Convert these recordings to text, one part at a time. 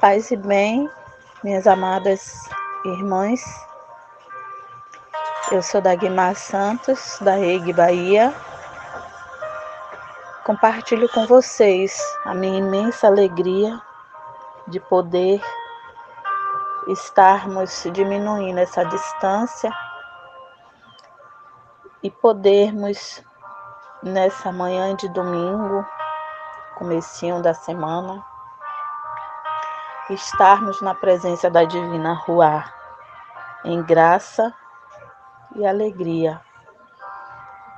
Paz e bem, minhas amadas irmãs. Eu sou Dagmar Santos, da REG Bahia. Compartilho com vocês a minha imensa alegria de poder estarmos diminuindo essa distância e podermos nessa manhã de domingo, comecinho da semana, estarmos na presença da Divina Rua, em graça e alegria,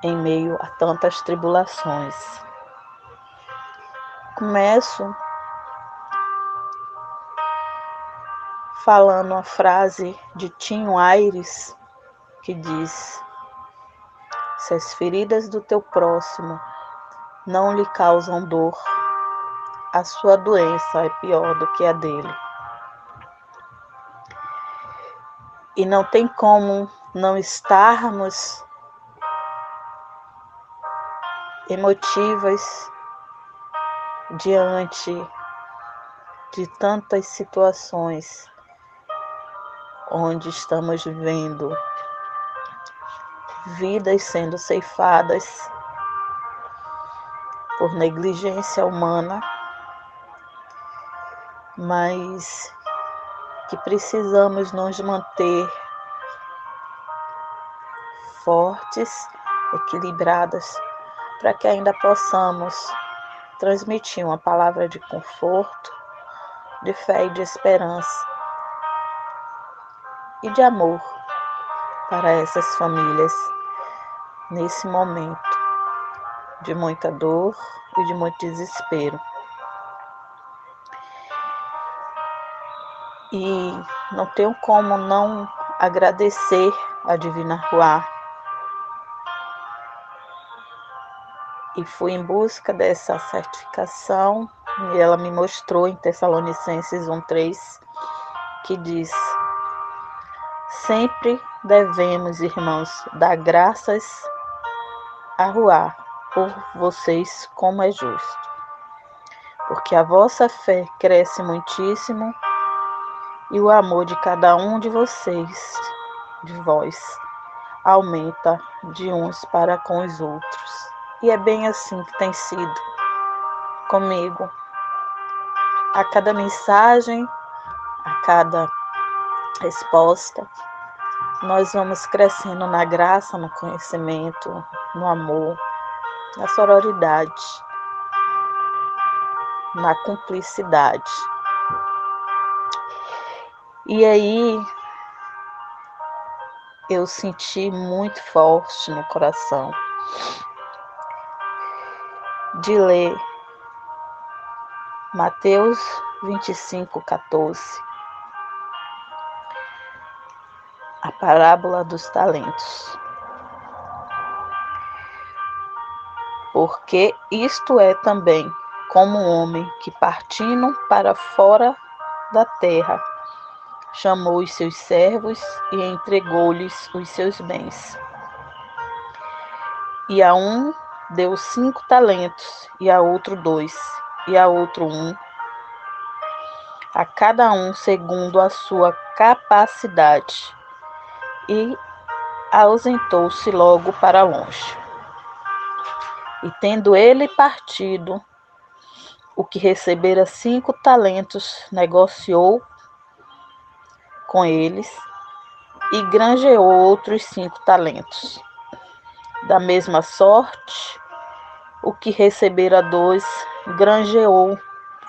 em meio a tantas tribulações. Começo falando a frase de Tinho Aires que diz: Se as feridas do teu próximo não lhe causam dor, a sua doença é pior do que a dele. E não tem como não estarmos emotivas diante de tantas situações onde estamos vendo vidas sendo ceifadas por negligência humana mas que precisamos nos manter fortes, equilibradas, para que ainda possamos transmitir uma palavra de conforto, de fé e de esperança e de amor para essas famílias nesse momento de muita dor e de muito desespero. E não tenho como não agradecer a Divina Ruá. E fui em busca dessa certificação e ela me mostrou em Tessalonicenses 1:3 que diz: Sempre devemos, irmãos, dar graças a Ruá por vocês como é justo. Porque a vossa fé cresce muitíssimo e o amor de cada um de vocês, de vós, aumenta de uns para com os outros. E é bem assim que tem sido comigo. A cada mensagem, a cada resposta, nós vamos crescendo na graça, no conhecimento, no amor, na sororidade, na cumplicidade. E aí eu senti muito forte no coração de ler Mateus 25, 14, a parábola dos talentos. Porque isto é também como um homem que partindo para fora da terra chamou os seus servos e entregou-lhes os seus bens. E a um deu cinco talentos, e a outro dois, e a outro um, a cada um segundo a sua capacidade, e ausentou-se logo para longe. E tendo ele partido, o que recebera cinco talentos, negociou com eles e granjeou outros cinco talentos. Da mesma sorte, o que recebera dois, granjeou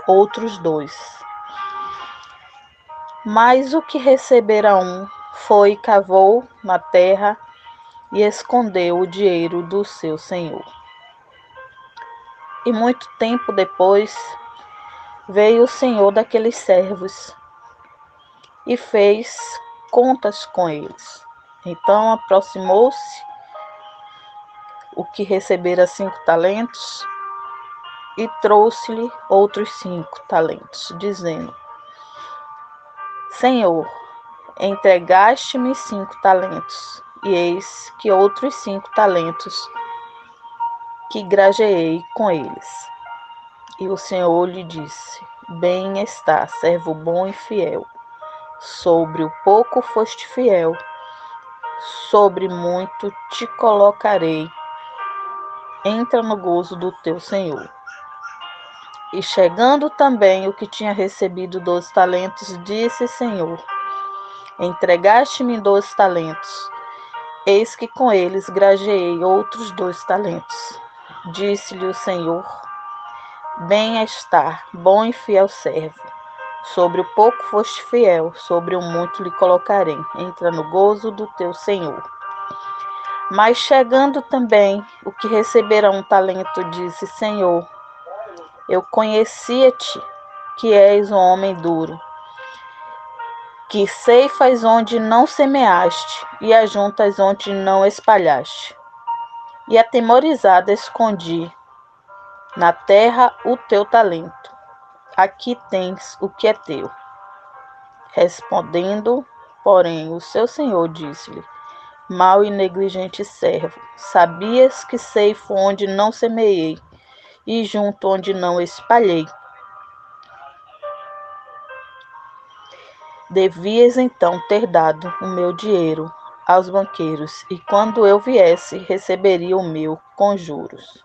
outros dois. Mas o que recebera um, foi e cavou na terra e escondeu o dinheiro do seu senhor. E muito tempo depois veio o senhor daqueles servos e fez contas com eles. Então aproximou-se o que recebera cinco talentos e trouxe-lhe outros cinco talentos, dizendo: Senhor, entregaste-me cinco talentos, e eis que outros cinco talentos que grajeei com eles. E o Senhor lhe disse: Bem está, servo bom e fiel. Sobre o pouco foste fiel, sobre muito te colocarei. Entra no gozo do teu Senhor. E chegando também o que tinha recebido dois talentos, disse: Senhor, entregaste-me dois talentos. Eis que com eles grajeei outros dois talentos. Disse-lhe o Senhor: Bem estar, bom e fiel servo. Sobre o pouco foste fiel, sobre o muito lhe colocarei. Entra no gozo do teu Senhor. Mas chegando também o que receberá um talento, disse: Senhor, eu conhecia-te, que és um homem duro, que ceifas onde não semeaste e ajuntas onde não espalhaste. E atemorizada escondi na terra o teu talento. Aqui tens o que é teu. Respondendo, porém, o seu senhor disse-lhe: Mal e negligente servo, sabias que ceifo onde não semeei e junto onde não espalhei. Devias então ter dado o meu dinheiro aos banqueiros, e quando eu viesse, receberia o meu com juros.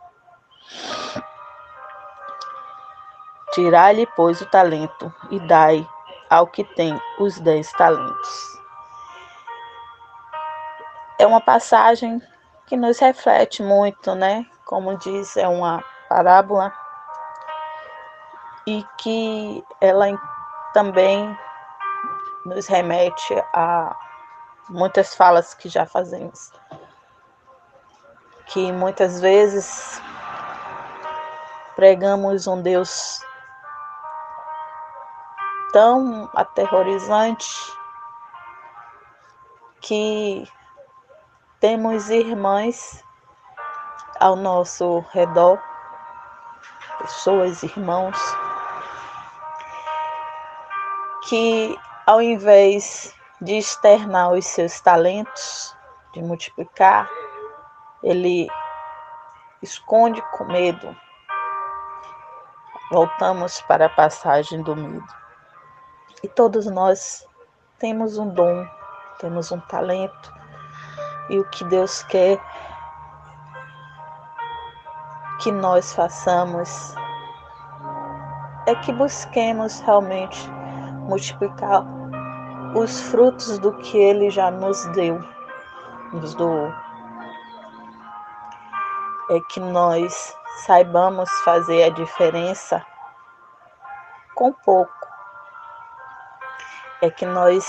Tirai-lhe, pois, o talento e dai ao que tem os dez talentos. É uma passagem que nos reflete muito, né? Como diz, é uma parábola e que ela também nos remete a muitas falas que já fazemos, que muitas vezes pregamos um Deus tão aterrorizante que temos irmãs ao nosso redor pessoas, irmãos, que ao invés de externar os seus talentos, de multiplicar, ele esconde com medo. Voltamos para a passagem do medo. E todos nós temos um dom, temos um talento, e o que Deus quer que nós façamos é que busquemos realmente multiplicar os frutos do que Ele já nos deu, nos doou. É que nós saibamos fazer a diferença com pouco. É que nós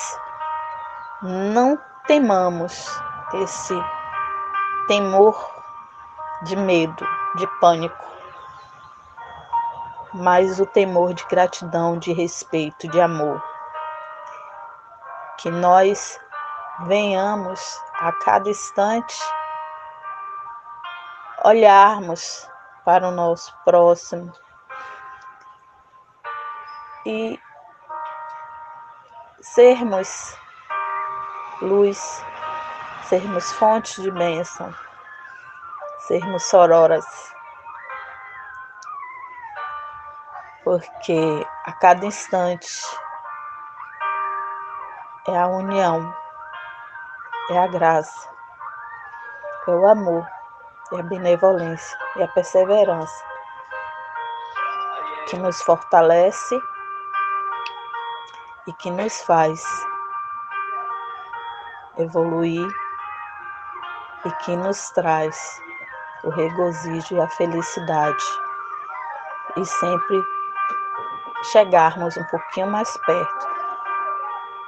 não temamos esse temor de medo, de pânico, mas o temor de gratidão, de respeito, de amor. Que nós venhamos a cada instante olharmos para o nosso próximo e sermos luz, sermos fontes de bênção sermos sororas. Porque a cada instante é a união, é a graça, é o amor, é a benevolência, é a perseverança que nos fortalece e que nos faz evoluir e que nos traz o regozijo e a felicidade e sempre chegarmos um pouquinho mais perto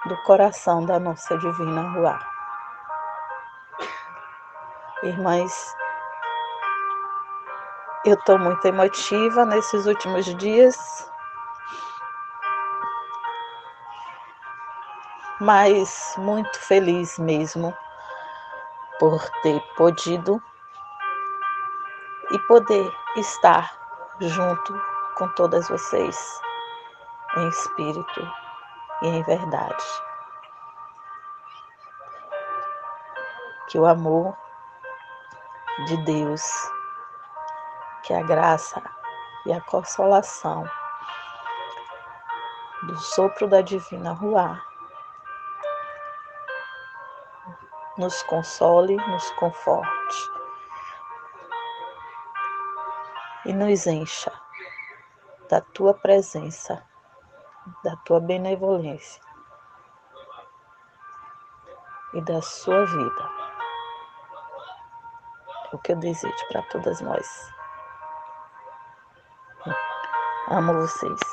do coração da nossa divina Rua. Irmãs, eu estou muito emotiva nesses últimos dias, mas muito feliz mesmo por ter podido e poder estar junto com todas vocês em espírito e em verdade. Que o amor de Deus, que a graça e a consolação do sopro da divina Ruá, nos console, nos conforte e nos encha da tua presença, da tua benevolência e da sua vida. É o que eu desejo para todas nós. Amo vocês.